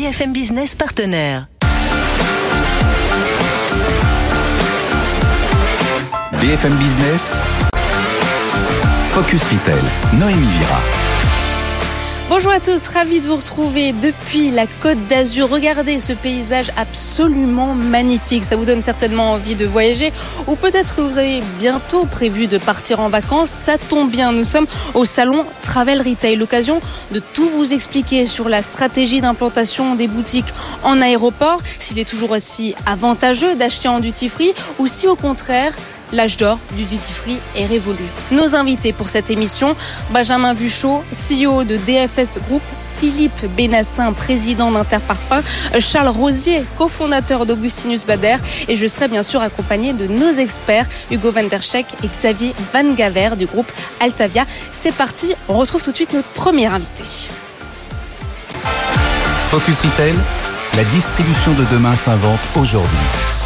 BFM Business partenaire. BFM Business, Focus Retail, Noémie Vira. Bonjour à tous, ravi de vous retrouver depuis la Côte d'Azur. Regardez ce paysage absolument magnifique. Ça vous donne certainement envie de voyager ou peut-être que vous avez bientôt prévu de partir en vacances. Ça tombe bien, nous sommes au salon Travel Retail. L'occasion de tout vous expliquer sur la stratégie d'implantation des boutiques en aéroport, s'il est toujours aussi avantageux d'acheter en duty free ou si au contraire l'âge d'or du duty free est révolu. Nos invités pour cette émission, Benjamin Buchot, CEO de DFS Group, Philippe Bénassin, président d'Interparfum, Charles Rosier, cofondateur d'Augustinus Bader, et je serai bien sûr accompagné de nos experts, Hugo van der Scheck et Xavier Van Gaver du groupe Altavia. C'est parti, on retrouve tout de suite notre premier invité. Focus Retail, la distribution de demain s'invente aujourd'hui.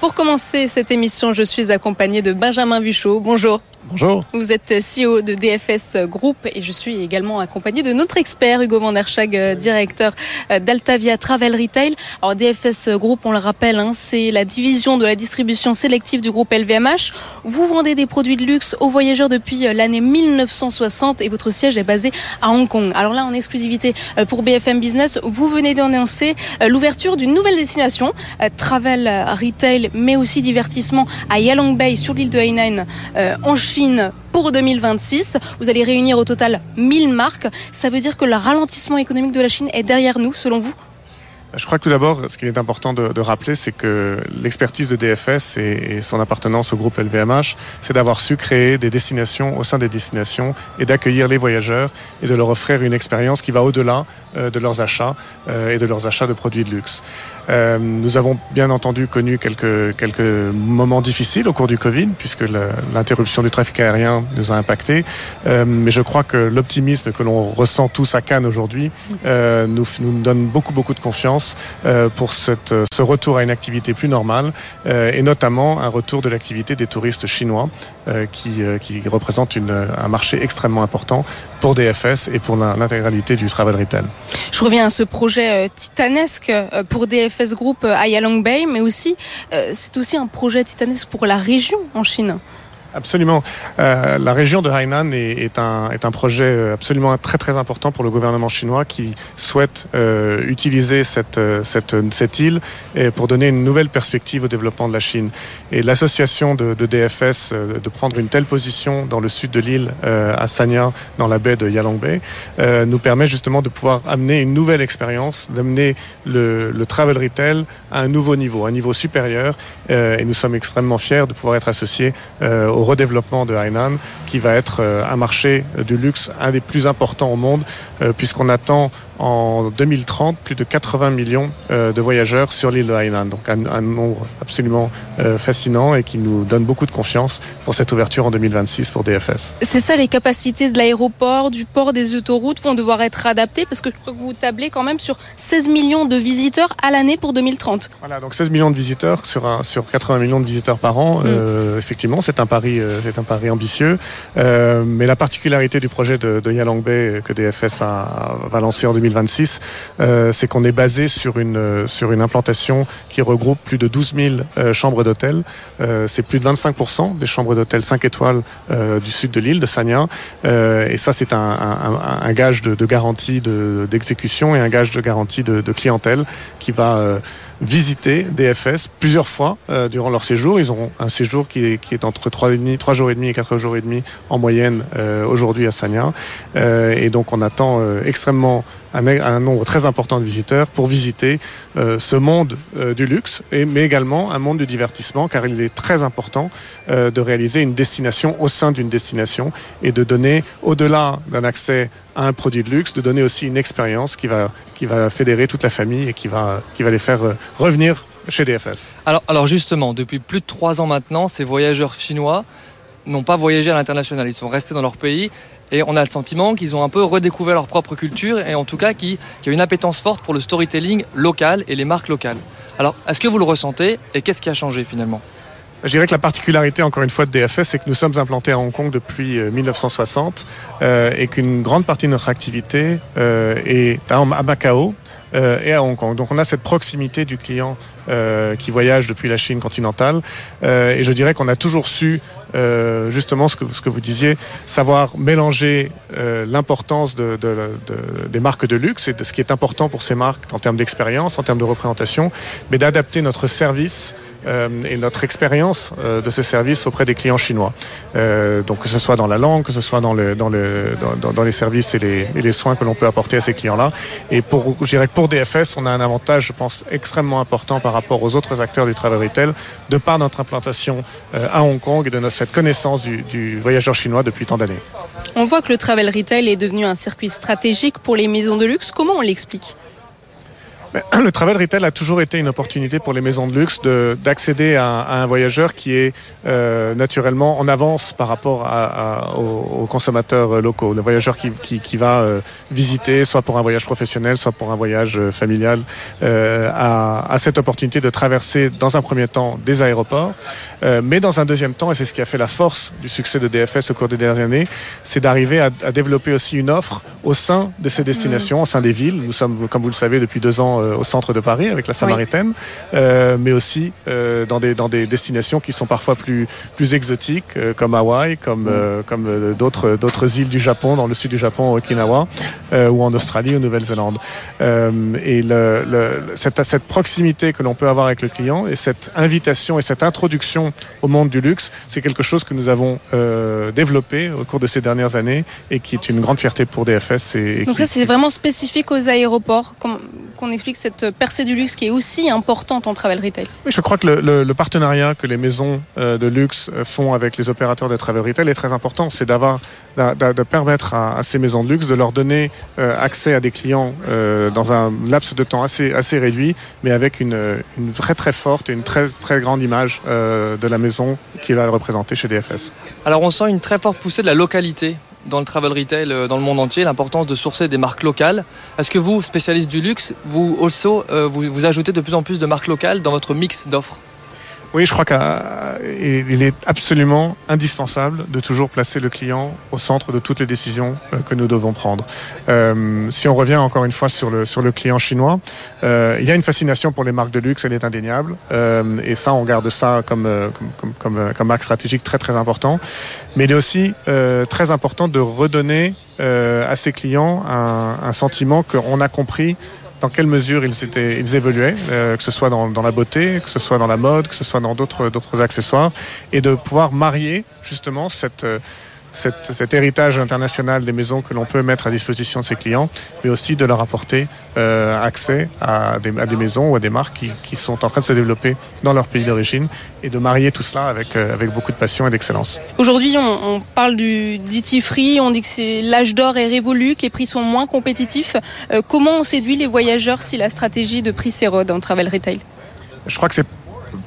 Pour commencer cette émission, je suis accompagné de Benjamin Buchot. Bonjour. Bonjour. Vous êtes CEO de DFS Group et je suis également accompagné de notre expert Hugo Van der Schag, euh, directeur euh, d'Altavia Travel Retail. Alors DFS Group, on le rappelle, hein, c'est la division de la distribution sélective du groupe LVMH. Vous vendez des produits de luxe aux voyageurs depuis euh, l'année 1960 et votre siège est basé à Hong Kong. Alors là, en exclusivité pour BFM Business, vous venez d'annoncer l'ouverture d'une nouvelle destination, Travel Retail, mais aussi divertissement à Yalong Bay sur l'île de Hainan en Chine Pour 2026. Vous allez réunir au total 1000 marques. Ça veut dire que le ralentissement économique de la Chine est derrière nous, selon vous? Je crois que tout d'abord, ce qui est important de, de rappeler, c'est que l'expertise de DFS et, et, son appartenance au groupe LVMH, c'est d'avoir su créer des destinations au sein des destinations et d'accueillir les voyageurs et de leur offrir une expérience qui va au-delà euh, de leurs achats euh, et de leurs achats de produits de luxe. Euh, nous avons bien entendu connu quelques, quelques moments difficiles au cours du Covid, puisque l'interruption du trafic aérien nous a impacté. Euh, mais je crois que l'optimisme que l'on ressent tous à Cannes aujourd'hui euh, nous, nous donne beaucoup, beaucoup de confiance euh, pour cette, ce retour à une activité plus normale, euh, et notamment un retour de l'activité des touristes chinois, euh, qui, qui représente un marché extrêmement important pour DFS et pour l'intégralité du travel retail. Je reviens à ce projet titanesque pour DFS Group à Yalong Bay, mais aussi c'est aussi un projet titanesque pour la région en Chine. Absolument. Euh, la région de Hainan est, est, un, est un projet absolument très très important pour le gouvernement chinois qui souhaite euh, utiliser cette, cette, cette île et pour donner une nouvelle perspective au développement de la Chine. Et l'association de, de, DFS euh, de prendre une telle position dans le sud de l'île, euh, à Sanya, dans la baie de Yalong Bay, euh, nous permet justement de pouvoir amener une nouvelle expérience, d'amener le, le travel retail à un nouveau niveau, un niveau supérieur. Euh, et nous sommes extrêmement fiers de pouvoir être associés au redéveloppement de Hainan, qui va être un marché du luxe, un des plus importants au monde, puisqu'on attend en 2030 plus de 80 millions euh, de voyageurs sur l'île de Hainan. Donc un, un nombre absolument euh, fascinant et qui nous donne beaucoup de confiance pour cette ouverture en 2026 pour DFS. C'est ça, les capacités de l'aéroport, du port, des autoroutes vont devoir être adaptées parce que je crois que vous tablez quand même sur 16 millions de visiteurs à l'année pour 2030. Voilà, donc 16 millions de visiteurs sur, un, sur 80 millions de visiteurs par an. Mmh. Euh, effectivement, c'est un pari, c'est un pari ambitieux. Euh, mais la particularité du projet de, de Yalong Bay que DFS a, va lancer en 2026 2026, euh, c'est qu'on est basé sur une, sur une implantation qui regroupe plus de 12 000 euh, chambres d'hôtel. Euh, c'est plus de 25% des chambres d'hôtel 5 étoiles euh, du sud de l'île, de Sanya. Euh, et ça, c'est un, gage de, garantie d'exécution de, et un gage de garantie de clientèle qui va visiter DFS plusieurs fois euh, durant leur séjour. Ils auront un séjour qui est, entre 3, et demi, 3 jours et demi et 4 jours et demi en moyenne euh, aujourd'hui à Sanya. Euh, et donc on attend extrêmement un, un, nombre très important de visiteurs pour visiter ce monde du luxe, et, mais également un monde du divertissement, car il est très important de réaliser une destination au sein d'une destination et de donner, au-delà d'un accès à un produit de luxe, de donner aussi une expérience qui va, fédérer toute la famille et qui va, les faire revenir chez DFS. Alors, alors justement, depuis plus de trois ans maintenant, ces voyageurs chinois n'ont pas voyagé à l'international, ils sont restés dans leur pays et on a le sentiment qu'ils ont un peu redécouvert leur propre culture et en tout cas qu'il y a une appétence forte pour le storytelling local et les marques locales. Alors, est-ce que vous le ressentez et qu'est-ce qui a changé finalement? Je dirais que la particularité, encore une fois, de DFS, c'est que nous sommes implantés à Hong Kong depuis 1960 euh, et qu'une grande partie de notre activité euh, est à Macao, et à Hong Kong. Donc on a cette proximité du client qui voyage depuis la Chine continentale. et je dirais qu'on a toujours su euh, justement ce que, vous disiez, savoir mélanger euh, l'importance de, de, de, des marques de luxe et de ce qui est important pour ces marques en termes d'expérience, en termes de représentation, mais d'adapter notre service euh, et notre expérience de ce service auprès des clients chinois. Donc que ce soit dans la langue, que ce soit dans, le, dans, le, dans, dans les services et les, et les soins que l'on peut apporter à ces clients-là. Et pour, je dirais que pour DFS, on a un avantage, je pense, extrêmement important par rapport aux autres acteurs du travel retail, de par notre implantation à Hong Kong et de notre, cette connaissance du, voyageur chinois depuis tant d'années. On voit que le travel retail est devenu un circuit stratégique pour les maisons de luxe. Comment on l'explique? le travel retail a toujours été une opportunité pour les maisons de luxe d'accéder à, à, un voyageur qui est euh, naturellement en avance par rapport à, à, aux, aux, consommateurs locaux. Le voyageur qui, qui, qui va euh, visiter, soit pour un voyage professionnel, soit pour un voyage euh, familial, euh, a, a, cette opportunité de traverser dans un premier temps des aéroports, euh, mais dans un deuxième temps, et c'est ce qui a fait la force du succès de DFS au cours des dernières années, c'est d'arriver à, à, développer aussi une offre au sein de ces destinations, mmh. au sein des villes. Nous sommes, comme vous le savez, depuis deux ans euh, au centre de Paris avec la Samaritaine, oui. euh, mais aussi euh, dans, des, dans des destinations qui sont parfois plus, plus exotiques, comme Hawaï, comme, mmh. comme d'autres, d'autres îles du Japon, dans le sud du Japon, Okinawa, ou en Australie ou Nouvelle-Zélande. et le, le, cette, cette proximité que l'on peut avoir avec le client et cette invitation et cette introduction au monde du luxe, c'est quelque chose que nous avons développé au cours de ces dernières années et qui est une grande fierté pour DFS. Et, et Donc ça, c'est vraiment spécifique aux aéroports qu'on explique cette percée du luxe qui est aussi importante en travel retail. Oui, je crois que le, le, le partenariat que les maisons euh, de luxe font avec les opérateurs de travel retail est très important. C'est d'avoir, de, de, permettre à, à, ces maisons de luxe de leur donner euh, accès à des clients euh, dans un laps de temps assez, assez réduit, mais avec une, une vraie très forte et une très, très grande image euh, de la maison qui va représenter chez DFS. Alors on sent une très forte poussée de la localité dans le travel retail dans le monde entier, l'importance de sourcer des marques locales. Est-ce que vous, spécialiste du luxe, vous also, euh, vous ajoutez de plus en plus de marques locales dans votre mix d'offres? Oui, je crois qu'il est absolument indispensable de toujours placer le client au centre de toutes les décisions que nous devons prendre. Euh, si on revient encore une fois sur le, sur le client chinois, euh, il y a une fascination pour les marques de luxe, elle est indéniable. Euh, et ça, on garde ça comme, comme, comme, comme, axe stratégique très très important. Mais il est aussi euh, très important de redonner à ses clients un, un sentiment qu'on a compris dans quelle mesure ils, étaient, ils évoluaient, euh, que ce soit dans, dans, la beauté, que ce soit dans la mode, que ce soit dans d'autres accessoires, et de pouvoir marier justement cette, cette, cet héritage international des maisons que l'on peut mettre à disposition de ses clients, mais aussi de leur apporter euh, accès à des, à des, maisons ou à des marques qui, qui, sont en train de se développer dans leur pays d'origine et de marier tout cela avec, euh, avec beaucoup de passion et d'excellence. Aujourd'hui, on, on, parle du duty free, on dit que l'âge d'or est révolu, que les prix sont moins compétitifs. Euh, comment on séduit les voyageurs si la stratégie de prix s'érode en travel retail? Je crois que c'est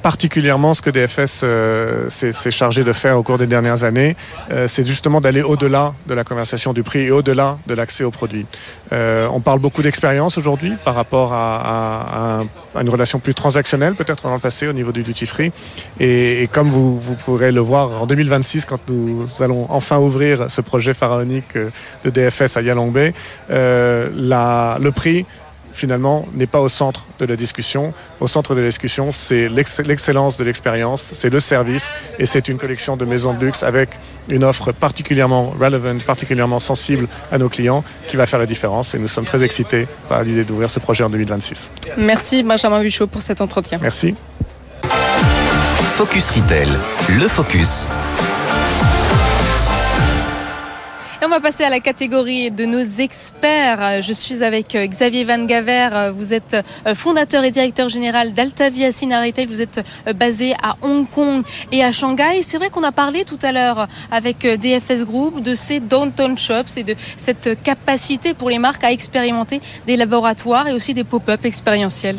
particulièrement ce que DFS euh, s'est chargé de faire au cours des dernières années, euh, c'est justement d'aller au-delà de la conversation du prix et au-delà de l'accès aux produits. Euh, on parle beaucoup d'expérience aujourd'hui par rapport à, une relation plus transactionnelle peut-être dans le passé au niveau du duty free. Et, comme vous, pourrez le voir en 2026 quand nous allons enfin ouvrir ce projet pharaonique de DFS à Yalong la, le prix finalement n'est pas au centre de la discussion. Au centre de la discussion, c'est l'excellence de l'expérience, c'est le service et c'est une collection de maisons de luxe avec une offre particulièrement relevant, particulièrement sensible à nos clients qui va faire la différence et nous sommes très excités par l'idée d'ouvrir ce projet en 2026. Merci Benjamin Buchot pour cet entretien. Merci. Focus Retail, le focus on va passer à la catégorie de nos experts. Je suis avec Xavier Van Gaver. Vous êtes fondateur et directeur général d'Altavia Sina. Vous êtes basé à Hong Kong et à Shanghai. C'est vrai qu'on a parlé tout à l'heure avec DFS Group de ces downtown shops et de cette capacité pour les marques à expérimenter des laboratoires et aussi des pop-up expérientiels.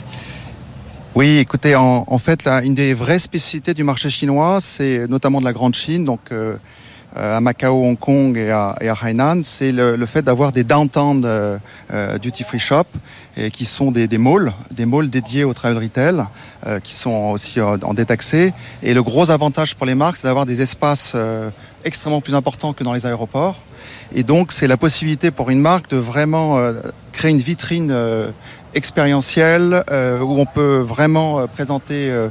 Oui, écoutez, en, fait, une des vraies spécificités du marché chinois, c'est notamment de la grande Chine, donc euh, à Macao, Hong Kong et à, et à Hainan, c'est le, le, fait d'avoir des downtown euh, euh, duty free shop et qui sont des, des, malls, des malls dédiés au travel retail, euh, qui sont aussi en détaxé. Et le gros avantage pour les marques, c'est d'avoir des espaces extrêmement plus importants que dans les aéroports. Et donc, c'est la possibilité pour une marque de vraiment créer une vitrine expérientiel euh, où on peut vraiment euh, présenter euh,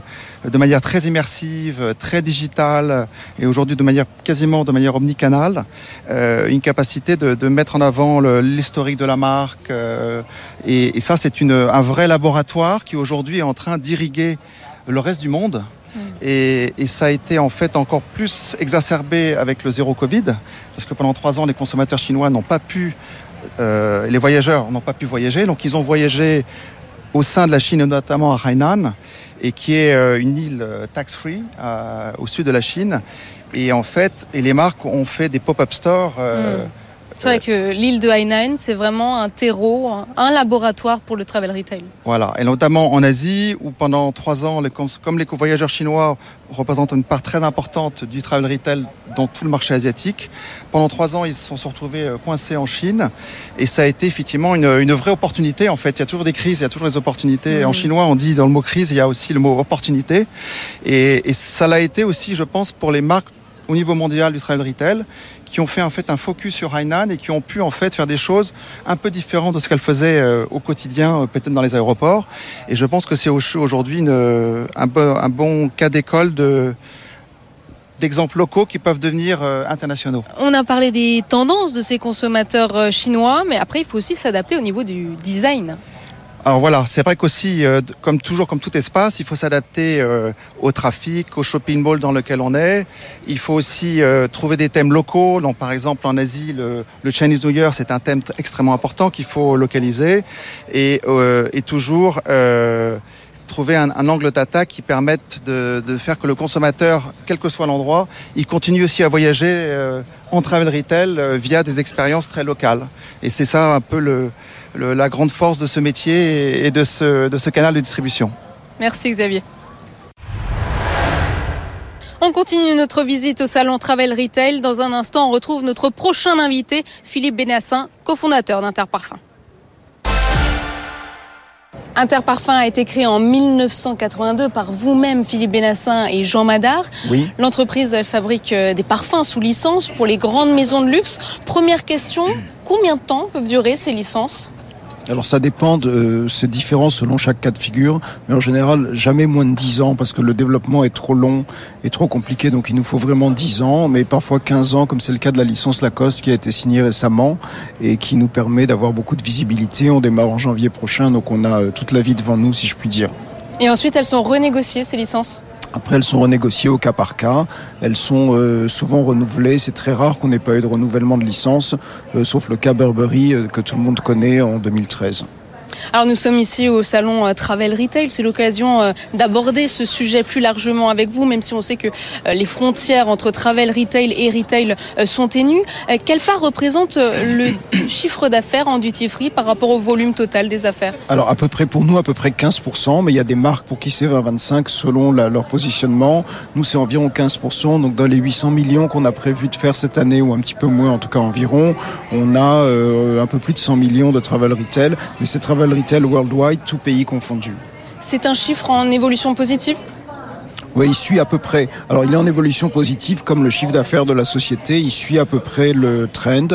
de manière très immersive, très digitale et aujourd'hui de manière quasiment de manière omnicanale, euh, une capacité de, de, mettre en avant l'historique de la marque. Euh, et, et, ça, c'est un vrai laboratoire qui aujourd'hui est en train d'irriguer le reste du monde. Mm. Et, et, ça a été en fait encore plus exacerbé avec le zéro Covid, parce que pendant trois ans, les consommateurs chinois n'ont pas pu, euh, les voyageurs n'ont pas pu voyager, donc ils ont voyagé au sein de la Chine, notamment à Hainan et qui est euh, une île euh, tax-free euh, au sud de la Chine. Et en fait, et les marques ont fait des pop-up stores. Mmh. C'est vrai que l'île de Hainan, c'est vraiment un terreau, un laboratoire pour le travel retail. Voilà, et notamment en Asie, où pendant trois ans, comme les voyageurs chinois représentent une part très importante du travel retail dans tout le marché asiatique, pendant trois ans, ils se sont retrouvés coincés en Chine, et ça a été effectivement une, une vraie opportunité. En fait, il y a toujours des crises, il y a toujours des opportunités. Mmh. En chinois, on dit dans le mot crise, il y a aussi le mot opportunité, et, et ça l'a été aussi, je pense, pour les marques au niveau mondial du travel retail qui ont fait en fait un focus sur Hainan et qui ont pu en fait faire des choses un peu différentes de ce qu'elles faisaient euh, au quotidien, euh, peut-être dans les aéroports. Et je pense que c'est aujourd'hui un, un, bon cas d'école de d'exemples locaux qui peuvent devenir euh, internationaux. On a parlé des tendances de ces consommateurs euh, chinois, mais après il faut aussi s'adapter au niveau du design. Alors voilà, c'est vrai qu'aussi, euh, comme toujours, comme tout espace, il faut s'adapter euh, au trafic, au shopping mall dans lequel on est. Il faut aussi euh, trouver des thèmes locaux. Donc, par exemple, en Asie, le, le Chinese New Year, c'est un thème extrêmement important qu'il faut localiser et, euh, et toujours euh, trouver un, un angle d'attaque qui permette de, de, faire que le consommateur, quel que soit l'endroit, il continue aussi à voyager euh, en travel retail via des expériences très locales. Et c'est ça un peu le le, la grande force de ce métier et de ce, de ce canal de distribution. Merci Xavier. On continue notre visite au salon Travel Retail. Dans un instant, on retrouve notre prochain invité, Philippe Bénassin, cofondateur d'Interparfum. Interparfum a été créé en 1982 par vous-même, Philippe Bénassin et Jean Madard. Oui. L'entreprise fabrique des parfums sous licence pour les grandes maisons de luxe. Première question, combien de temps peuvent durer ces licences? Alors ça dépend, de, c'est différent selon chaque cas de figure, mais en général jamais moins de 10 ans parce que le développement est trop long et trop compliqué, donc il nous faut vraiment 10 ans, mais parfois 15 ans comme c'est le cas de la licence Lacoste qui a été signée récemment et qui nous permet d'avoir beaucoup de visibilité. On démarre en janvier prochain, donc on a toute la vie devant nous si je puis dire. Et ensuite elles sont renégociées ces licences? Après, elles sont renégociées au cas par cas. Elles sont euh, souvent renouvelées. C'est très rare qu'on n'ait pas eu de renouvellement de licence, euh, sauf le cas Burberry euh, que tout le monde connaît en 2013. Alors nous sommes ici au salon euh, Travel Retail, c'est l'occasion euh, d'aborder ce sujet plus largement avec vous, même si on sait que euh, les frontières entre Travel Retail et Retail sont ténues. Quelle part représente le chiffre d'affaires en duty free par rapport au volume total des affaires? Alors à peu près pour nous à peu près 15%, mais il y a des marques pour qui c'est 20-25 selon leur positionnement. Nous c'est environ 15%, donc dans les 800 millions qu'on a prévu de faire cette année, ou un petit peu moins en tout cas environ, on a un peu plus de 100 millions de Travel Retail, mais c'est Travel Retail Worldwide, tout pays confondu. C'est un chiffre en évolution positive? Oui, il suit à peu près. Alors, il est en évolution positive, comme le chiffre d'affaires de la société. Il suit à peu près le trend.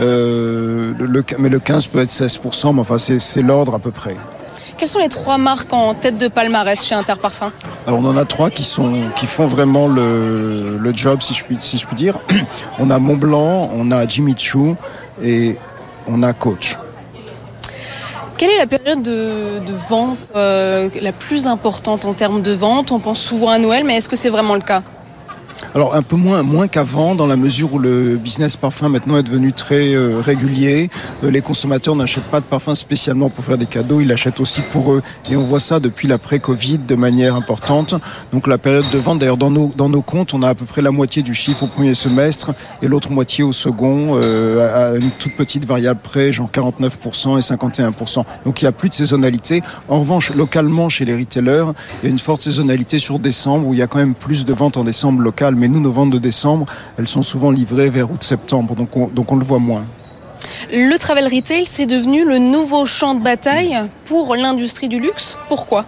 Euh, le, mais le 15 peut être 16%, mais enfin, c'est l'ordre à peu près. Quelles sont les trois marques en tête de palmarès chez Interparfum? Alors, on en a trois qui, sont, qui font vraiment le, le job, si je, puis, si je puis dire. On a Montblanc, on a Jimmy Choo et on a Coach. Quelle est la période de, vente euh, la plus importante en termes de vente? On pense souvent à Noël, mais est-ce que c'est vraiment le cas? Alors un peu moins, moins qu'avant, dans la mesure où le business parfum maintenant est devenu très euh, régulier. Euh, les consommateurs n'achètent pas de parfum spécialement pour faire des cadeaux, ils l'achètent aussi pour eux. Et on voit ça depuis l'après-Covid de manière importante. Donc la période de vente, d'ailleurs dans nos, dans nos comptes, on a à peu près la moitié du chiffre au premier semestre et l'autre moitié au second, euh, à une toute petite variable près, genre 49% et 51%. Donc il n'y a plus de saisonnalité. En revanche, localement, chez les retailers, il y a une forte saisonnalité sur décembre où il y a quand même plus de ventes en décembre local mais nous, nos ventes de décembre, elles sont souvent livrées vers août-septembre, donc on, donc on le voit moins. Le travel retail, c'est devenu le nouveau champ de bataille pour l'industrie du luxe. Pourquoi?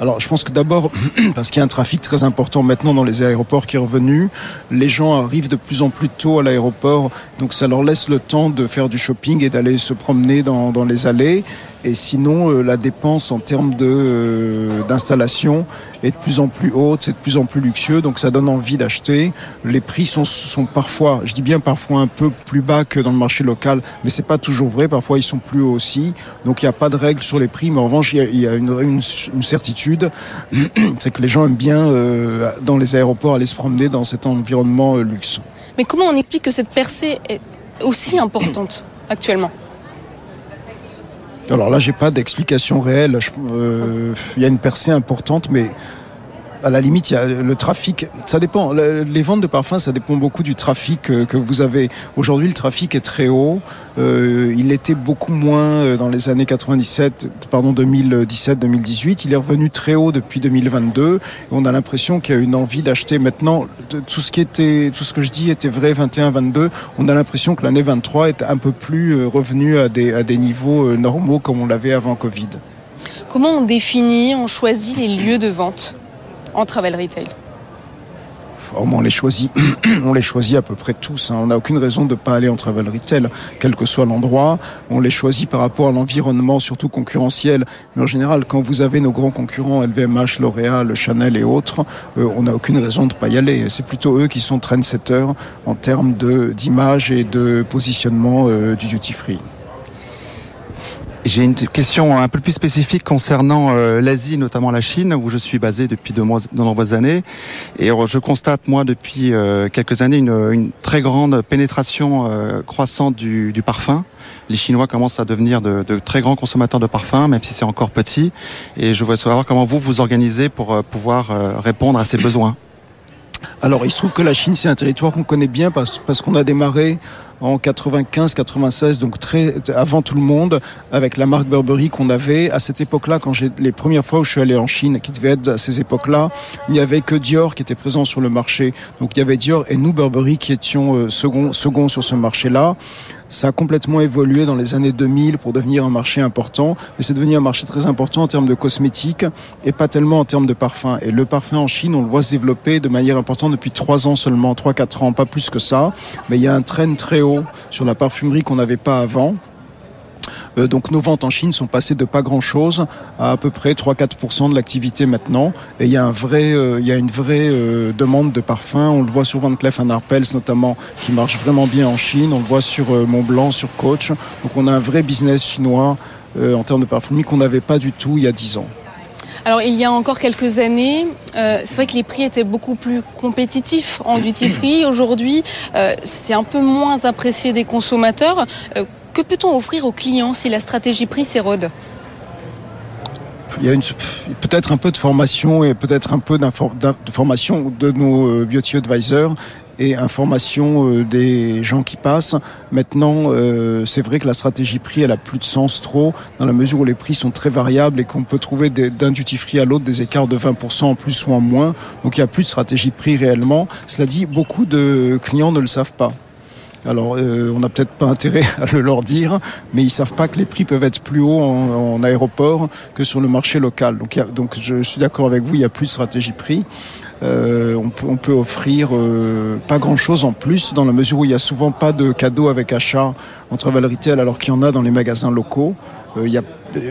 Alors, je pense que d'abord, parce qu'il y a un trafic très important maintenant dans les aéroports qui est revenu, les gens arrivent de plus en plus tôt à l'aéroport, donc ça leur laisse le temps de faire du shopping et d'aller se promener dans, dans les allées. Et sinon, euh, la dépense en termes euh, d'installation est de plus en plus haute, c'est de plus en plus luxueux, donc ça donne envie d'acheter. Les prix sont, sont parfois, je dis bien parfois un peu plus bas que dans le marché local, mais c'est pas toujours vrai. Parfois ils sont plus hauts aussi, donc il n'y a pas de règle sur les prix. Mais en revanche, il y a, une, certitude, c'est que les gens aiment bien euh, dans les aéroports aller se promener dans cet environnement euh, luxe. Mais comment on explique que cette percée est aussi importante actuellement? Alors là, j'ai pas d'explication réelle. Il euh, y a une percée importante, mais à la limite, il y a le trafic. Ça dépend. Les ventes de parfums, ça dépend beaucoup du trafic que vous avez. Aujourd'hui, le trafic est très haut. Euh, il était beaucoup moins euh, dans les années 97, pardon, 2017-2018. Il est revenu très haut depuis 2022. Et on a l'impression qu'il y a une envie d'acheter maintenant. Tout ce qui était, tout ce que je dis était vrai 21-22. On a l'impression que l'année 23 est un peu plus euh, revenu à des, à des niveaux normaux comme on l'avait avant Covid. Comment on définit, on choisit les lieux de vente? En travel retail on les choisit, on les choisit à peu près tous. Hein. On n'a aucune raison de ne pas aller en travel retail, quel que soit l'endroit. On les choisit par rapport à l'environnement, surtout concurrentiel. Mais en général, quand vous avez nos grands concurrents, LVMH, L'Oréal, Chanel et autres, euh, on n'a aucune raison de ne pas y aller. C'est plutôt eux qui sont trendsetters en termes d'image et de positionnement euh, du duty free. J'ai une question un peu plus spécifique concernant euh, l'Asie, notamment la Chine, où je suis basé depuis de, nombreuses années. Et euh, je constate, moi, depuis euh, quelques années, une, très grande pénétration croissante du, parfum. Les Chinois commencent à devenir de, très grands consommateurs de parfum, même si c'est encore petit. Et je voudrais savoir comment vous vous organisez pour pouvoir répondre à ces besoins. Alors, il se trouve que la Chine, c'est un territoire qu'on connaît bien parce, parce qu'on a démarré en 95-96, donc très avant tout le monde, avec la marque Burberry qu'on avait. À cette époque-là, quand j'ai les premières fois où je suis allé en Chine, qui devait être à ces époques-là, il n'y avait que Dior qui était présent sur le marché. Donc il y avait Dior et nous Burberry qui étions euh, second, second sur ce marché-là. Ça a complètement évolué dans les années 2000 pour devenir un marché important, mais c'est devenu un marché très important en termes de cosmétiques et pas tellement en termes de parfum. Et le parfum en Chine, on le voit se développer de manière importante depuis 3 ans seulement, 3-4 ans, pas plus que ça. Mais il y a un train très haut sur la parfumerie qu'on n'avait pas avant. Euh, donc nos ventes en Chine sont passées de pas grand-chose à à peu près 3-4% de l'activité maintenant. Et il y a, un vrai, euh, il y a une vraie euh, demande de parfums. On le voit sur Van Cleef Arpels notamment, qui marche vraiment bien en Chine. On le voit sur Montblanc, sur Coach. Donc on a un vrai business chinois en termes de parfumerie qu'on n'avait pas du tout il y a 10 ans. Alors il y a encore quelques années, c'est vrai que les prix étaient beaucoup plus compétitifs en duty free. Aujourd'hui, c'est un peu moins apprécié des consommateurs. Que peut-on offrir aux clients si la stratégie prix s'érode il y a peut-être un peu de formation et peut-être un peu de formation de nos beauty advisors et information euh, des gens qui passent. Maintenant, euh, c'est vrai que la stratégie prix, elle a plus de sens trop, dans la mesure où les prix sont très variables et qu'on peut trouver d'un duty free à l'autre des écarts de 20% en plus ou en moins. Donc il n'y a plus de stratégie prix réellement. Cela dit, beaucoup de clients ne le savent pas. Alors, euh, on n'a peut-être pas intérêt à le leur dire, mais ils savent pas que les prix peuvent être plus hauts en, aéroport que sur le marché local. Donc, y je suis d'accord avec vous, il n'y a plus de stratégie prix. Euh, on, peut, peut, offrir euh, pas grand-chose en plus dans la mesure où il n'y a souvent pas de cadeaux avec achat en travel retail alors qu'il y en a dans les magasins locaux. Euh, y a,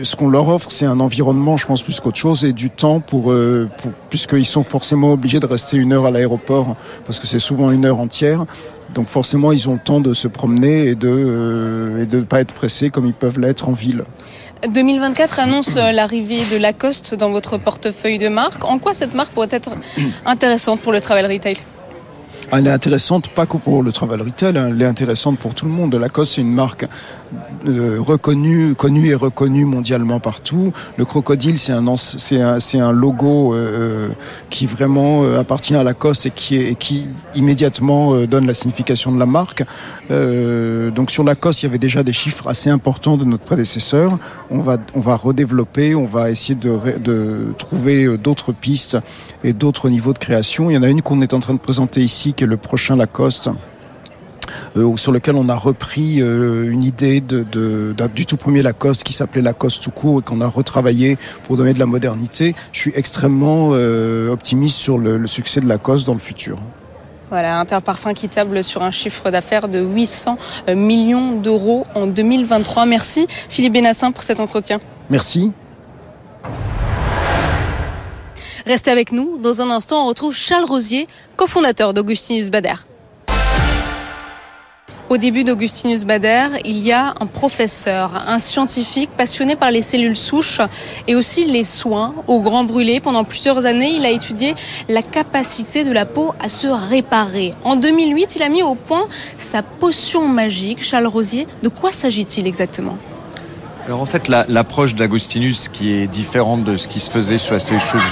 ce qu'on leur offre, c'est un environnement, je pense, plus qu'autre chose, et du temps pour, euh, puisqu'ils sont forcément obligés de rester une heure à l'aéroport, parce que c'est souvent une heure entière. Donc forcément, ils ont le temps de se promener et de euh, ne pas être pressés comme ils peuvent l'être en ville. 2024 annonce euh, l'arrivée de Lacoste dans votre portefeuille de marque. En quoi cette marque pourrait être intéressante pour le travel retail? Elle est intéressante pas que pour le travel retail, hein. elle est intéressante pour tout le monde. Lacoste, c'est une marque euh, reconnue, connue et reconnue mondialement partout. Le crocodile, c'est un, logo euh, qui vraiment euh, appartient à Lacoste et qui, et qui immédiatement euh, donne la signification de la marque. Euh, donc sur Lacoste, il y avait déjà des chiffres assez importants de notre prédécesseur. On va, on redévelopper, on va essayer de, trouver d'autres pistes et d'autres niveaux de création. Il y en a une qu'on est en train de présenter ici, qui est le prochain Lacoste. Euh, sur lequel on a repris euh, une idée du tout premier Lacoste qui s'appelait Lacoste tout court et qu'on a retravaillé pour donner de la modernité. Je suis extrêmement euh, optimiste sur le, le succès de Lacoste dans le futur. Voilà, Interparfum qui table sur un chiffre d'affaires de 800 millions d'euros en 2023. Merci Philippe Benassin pour cet entretien. Merci. Restez avec nous. Dans un instant, on retrouve Charles Rosier, cofondateur d'Augustinus Bader. Au début d'Augustinus Bader, il y a un professeur, un scientifique passionné par les cellules souches et aussi les soins au grand brûlé. Pendant plusieurs années, il a étudié la capacité de la peau à se réparer. En 2008, il a mis au point sa potion magique. Charles Rosier, de quoi s'agit-il exactement? Alors en fait, l'approche d'Agustinus, qui est différente de ce qui se faisait sur ces choses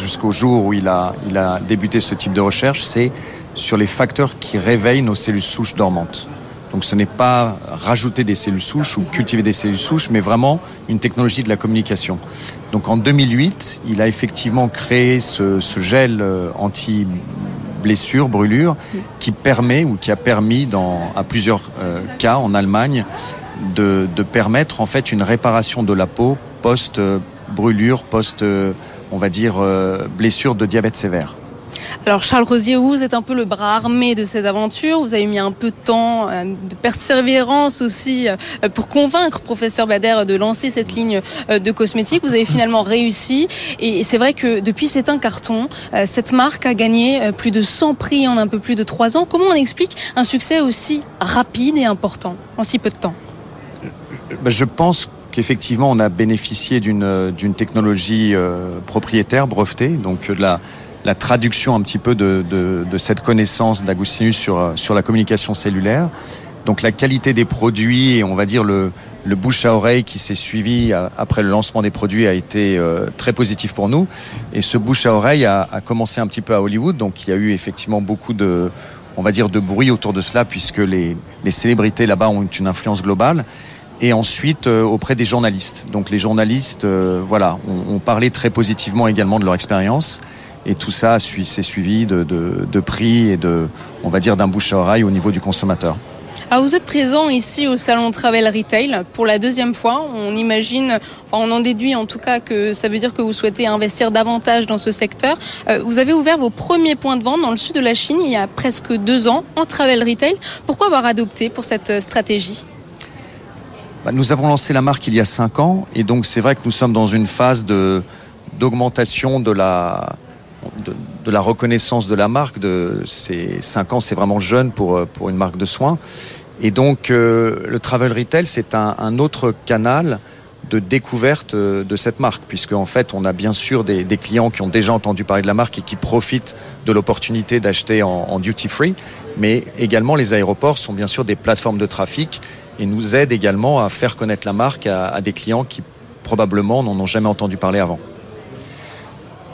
jusqu'au jour où il a, il a débuté ce type de recherche, c'est sur les facteurs qui réveillent nos cellules souches dormantes. Donc ce n'est pas rajouter des cellules souches ou cultiver des cellules souches, mais vraiment une technologie de la communication. Donc en 2008, il a effectivement créé ce, gel euh, anti-blessure, brûlure, qui permet ou qui a permis dans, à plusieurs euh, cas en Allemagne de, permettre en fait une réparation de la peau post-brûlure, post, on va dire, euh, blessure de diabète sévère. Alors Charles Rosier, vous êtes un peu le bras armé de cette aventure. Vous avez mis un peu de temps, euh, de persévérance aussi euh, pour convaincre professeur Bader de lancer cette ligne de cosmétiques. Vous avez finalement réussi et c'est vrai que depuis c'est un carton. Cette marque a gagné plus de 100 prix en un peu plus de 3 ans. Comment on explique un succès aussi rapide et important en si peu de temps? Je pense qu'effectivement, on a bénéficié d'une technologie euh, propriétaire, brevetée, donc de la, la traduction un petit peu de, cette connaissance d'Agustinus sur, sur la communication cellulaire. Donc la qualité des produits et on va dire le, le bouche à oreille qui s'est suivi après le lancement des produits a été euh, très positif pour nous. Et ce bouche à oreille a, a, commencé un petit peu à Hollywood, donc il y a eu effectivement beaucoup de, on va dire, de bruit autour de cela puisque les, les célébrités là-bas ont une influence globale et ensuite euh, auprès des journalistes. Donc les journalistes, euh, voilà, ont, parlé très positivement également de leur expérience. Et tout ça s'est suivi de, de, prix et de, on va dire, d'un bouche à oreille au niveau du consommateur. Alors vous êtes présent ici au salon Travel Retail pour la deuxième fois. On imagine, enfin on en déduit en tout cas que ça veut dire que vous souhaitez investir davantage dans ce secteur. Euh, vous avez ouvert vos premiers points de vente dans le sud de la Chine il y a presque deux ans en Travel Retail. Pourquoi avoir adopté pour cette stratégie? Bah, nous avons lancé la marque il y a cinq ans et donc c'est vrai que nous sommes dans une phase de d'augmentation de la de, la reconnaissance de la marque. De ces cinq ans, c'est vraiment jeune pour pour une marque de soins. Et donc euh, le travel retail, c'est un, un, autre canal de découverte euh, de cette marque, puisque en fait, on a bien sûr des, des, clients qui ont déjà entendu parler de la marque et qui profitent de l'opportunité d'acheter en, en duty free, mais également les aéroports sont bien sûr des plateformes de trafic et nous aide également à faire connaître la marque à, des clients qui probablement n'en ont jamais entendu parler avant.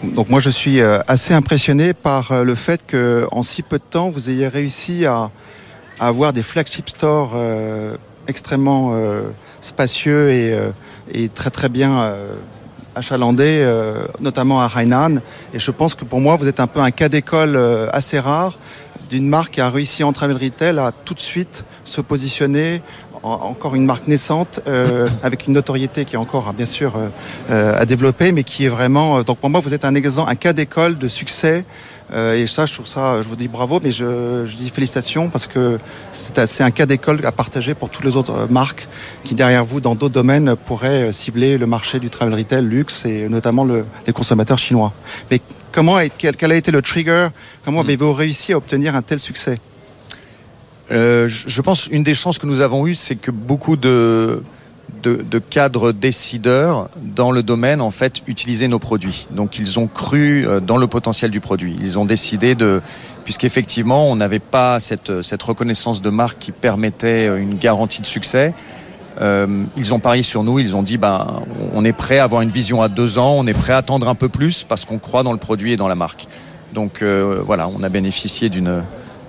Donc moi je suis euh, assez impressionné par euh, le fait qu'en si peu de temps vous ayez réussi à, avoir des flagship stores euh, extrêmement spacieux et, très très bien achalandés, notamment à Hainan. Et je pense que pour moi vous êtes un peu un cas d'école assez rare d'une marque qui a réussi en travel retail à tout de suite se positionner encore une marque naissante euh, avec une notoriété qui est encore bien sûr euh, euh, à développer, mais qui est vraiment. donc pour moi, vous êtes un exemple, un cas d'école de succès. et ça, je trouve ça, je vous dis bravo, mais je, dis félicitations parce que c'est un cas d'école à partager pour toutes les autres marques qui derrière vous, dans d'autres domaines, pourraient cibler le marché du travel retail, luxe et notamment les consommateurs chinois. Mais comment, quel, quel a été le trigger? Comment mm. avez-vous réussi à obtenir un tel succès? Euh, je pense une des chances que nous avons eues, c'est que beaucoup de, cadres décideurs dans le domaine en fait utilisaient nos produits. Donc ils ont cru euh, dans le potentiel du produit. Ils ont décidé de, puisqu'effectivement on n'avait pas cette, cette reconnaissance de marque qui permettait euh, une garantie de succès. ils ont parié sur nous, ils ont dit ben, on est prêt à avoir une vision à deux ans, on est prêt à attendre un peu plus parce qu'on croit dans le produit et dans la marque. Donc voilà, on a bénéficié d'une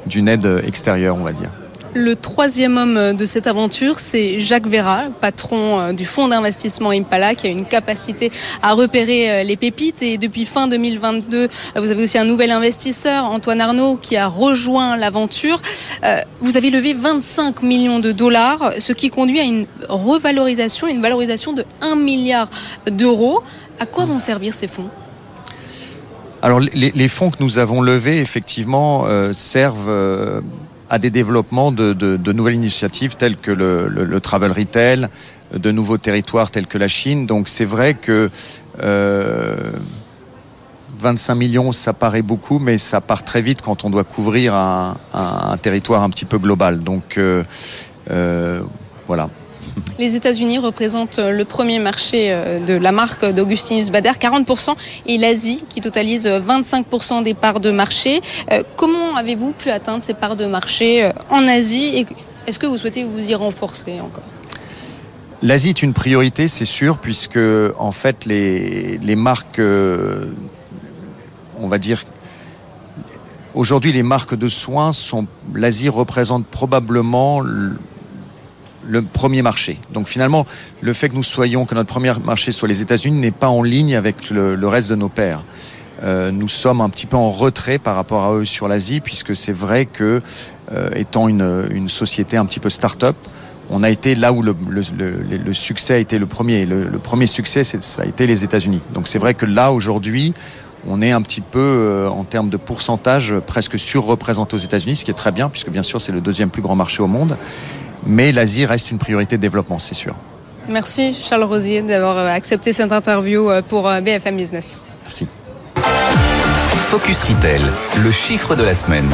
d'une aide extérieure, on va dire. Le troisième homme de cette aventure, c'est Jacques Vera, patron euh, du fonds d'investissement Impala, qui a une capacité à repérer euh, les pépites. Et depuis fin 2022, euh, vous avez aussi un nouvel investisseur, Antoine Arnaud, qui a rejoint l'aventure. Vous avez levé 25 millions de dollars, ce qui conduit à une revalorisation, une valorisation de 1 milliard d'euros. À quoi vont servir ces fonds? Alors les, les, fonds que nous avons levés, effectivement, euh, servent euh, à des développements de, de, de, nouvelles initiatives telles que le, le, le, travel retail, de nouveaux territoires tels que la Chine. Donc c'est vrai que euh, 25 millions, ça paraît beaucoup, mais ça part très vite quand on doit couvrir un, un, un territoire un petit peu global. Donc euh, euh, voilà. Les États-Unis représentent le premier marché de la marque d'Augustinus Bader, 40%, et l'Asie qui totalise 25% des parts de marché. Comment avez-vous pu atteindre ces parts de marché en Asie? Et est-ce que vous souhaitez vous y renforcer encore? L'Asie est une priorité, c'est sûr, puisque en fait les, marques, euh, on va dire, aujourd'hui les marques de soins sont, l'Asie représente probablement le, premier marché. Donc finalement, le fait que nous soyons, que notre premier marché soit les États-Unis n'est pas en ligne avec le, reste de nos pairs. Euh, nous sommes un petit peu en retrait par rapport à eux sur l'Asie, puisque c'est vrai que, euh, étant une, société un petit peu start-up, on a été là où le succès a été le premier. Le, premier succès, ça a été les États-Unis. Donc c'est vrai que là, aujourd'hui, on est un petit peu, euh, en termes de pourcentage, presque surreprésenté aux États-Unis, ce qui est très bien, puisque bien sûr, c'est le deuxième plus grand marché au monde. Mais l'Asie reste une priorité de développement, c'est sûr. Merci Charles Rosier d'avoir accepté cette interview pour BFM Business. Merci. Focus Retail, le chiffre de la semaine.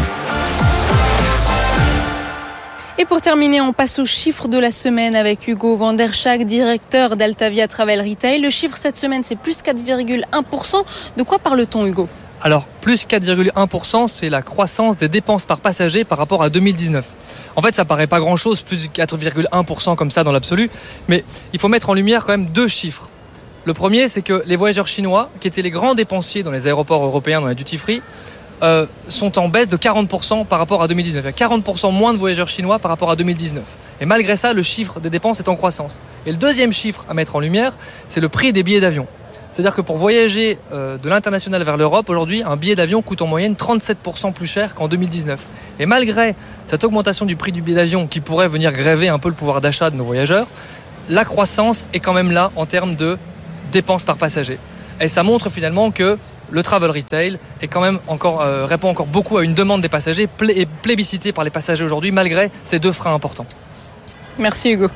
Et pour terminer, on passe au chiffre de la semaine avec Hugo Vanderschack, directeur d'Altavia Travel Retail. Le chiffre cette semaine, c'est plus 4,1%. De quoi parle-t-on, Hugo? Alors, plus 4,1%, c'est la croissance des dépenses par passager par rapport à 2019. En fait, ça paraît pas grand-chose, plus 4,1% comme ça dans l'absolu, mais il faut mettre en lumière quand même deux chiffres. Le premier, c'est que les voyageurs chinois, qui étaient les grands dépensiers dans les aéroports européens, dans la duty free, euh, sont en baisse de 40% par rapport à 2019. Il y a 40% moins de voyageurs chinois par rapport à 2019. Et malgré ça, le chiffre des dépenses est en croissance. Et le deuxième chiffre à mettre en lumière, c'est le prix des billets d'avion. C'est-à-dire que pour voyager euh, de l'international vers l'Europe, aujourd'hui, un billet d'avion coûte en moyenne 37% plus cher qu'en 2019. Et malgré cette augmentation du prix du billet d'avion qui pourrait venir gréver un peu le pouvoir d'achat de nos voyageurs, la croissance est quand même là en termes de dépenses par passager. Et ça montre finalement que le travel retail est quand même encore, euh, répond encore beaucoup à une demande des passagers et plébiscité par les passagers aujourd'hui malgré ces deux freins importants. Merci Hugo.